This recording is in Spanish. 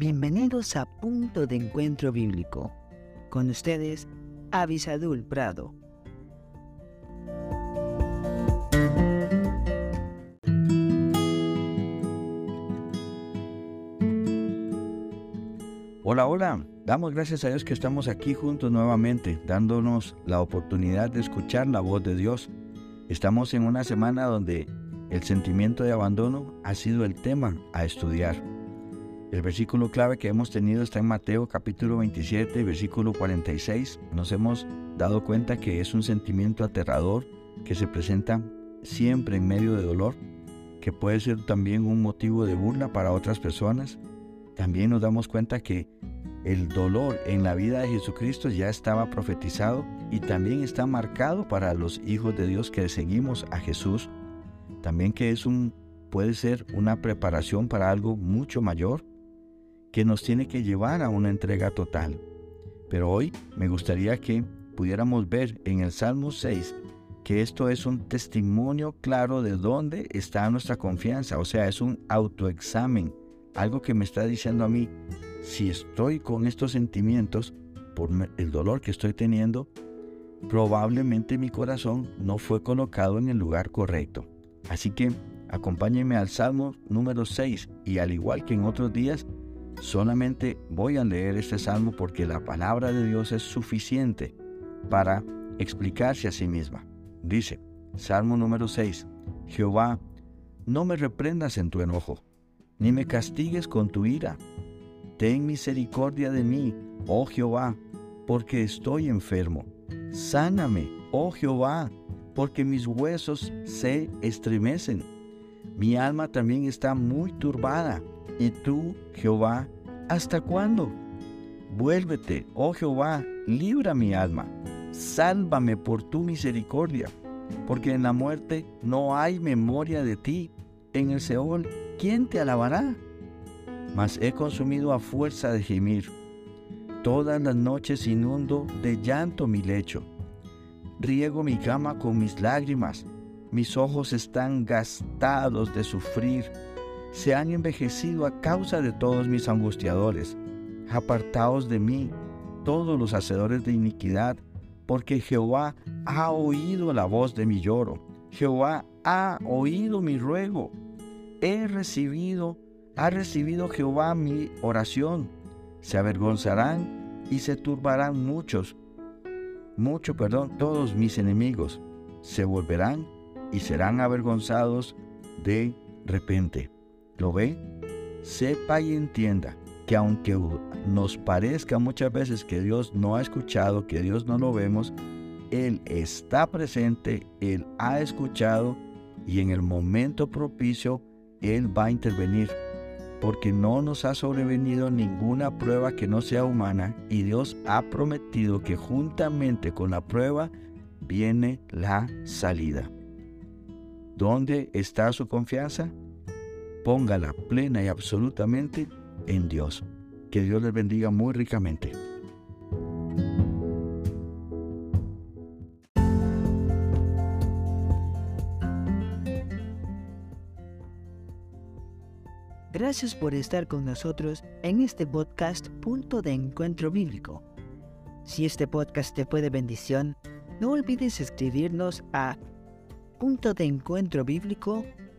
Bienvenidos a Punto de Encuentro Bíblico. Con ustedes, Avisadul Prado. Hola, hola. Damos gracias a Dios que estamos aquí juntos nuevamente, dándonos la oportunidad de escuchar la voz de Dios. Estamos en una semana donde el sentimiento de abandono ha sido el tema a estudiar. El versículo clave que hemos tenido está en Mateo capítulo 27, versículo 46. Nos hemos dado cuenta que es un sentimiento aterrador que se presenta siempre en medio de dolor, que puede ser también un motivo de burla para otras personas. También nos damos cuenta que el dolor en la vida de Jesucristo ya estaba profetizado y también está marcado para los hijos de Dios que seguimos a Jesús. También que es un puede ser una preparación para algo mucho mayor que nos tiene que llevar a una entrega total. Pero hoy me gustaría que pudiéramos ver en el Salmo 6 que esto es un testimonio claro de dónde está nuestra confianza, o sea, es un autoexamen, algo que me está diciendo a mí, si estoy con estos sentimientos por el dolor que estoy teniendo, probablemente mi corazón no fue colocado en el lugar correcto. Así que acompáñenme al Salmo número 6 y al igual que en otros días, Solamente voy a leer este salmo porque la palabra de Dios es suficiente para explicarse a sí misma. Dice, Salmo número 6, Jehová, no me reprendas en tu enojo, ni me castigues con tu ira. Ten misericordia de mí, oh Jehová, porque estoy enfermo. Sáname, oh Jehová, porque mis huesos se estremecen. Mi alma también está muy turbada. ¿Y tú, Jehová, hasta cuándo? Vuélvete, oh Jehová, libra mi alma, sálvame por tu misericordia, porque en la muerte no hay memoria de ti, en el Seol, ¿quién te alabará? Mas he consumido a fuerza de gemir, todas las noches inundo de llanto mi lecho, riego mi cama con mis lágrimas, mis ojos están gastados de sufrir, se han envejecido a causa de todos mis angustiadores. Apartaos de mí, todos los hacedores de iniquidad, porque Jehová ha oído la voz de mi lloro. Jehová ha oído mi ruego. He recibido, ha recibido Jehová mi oración. Se avergonzarán y se turbarán muchos, mucho, perdón, todos mis enemigos. Se volverán y serán avergonzados de repente. ¿Lo ve? Sepa y entienda que aunque nos parezca muchas veces que Dios no ha escuchado, que Dios no lo vemos, Él está presente, Él ha escuchado y en el momento propicio Él va a intervenir. Porque no nos ha sobrevenido ninguna prueba que no sea humana y Dios ha prometido que juntamente con la prueba viene la salida. ¿Dónde está su confianza? Póngala plena y absolutamente en Dios. Que Dios les bendiga muy ricamente. Gracias por estar con nosotros en este podcast Punto de Encuentro Bíblico. Si este podcast te fue de bendición, no olvides escribirnos a punto de encuentro bíblico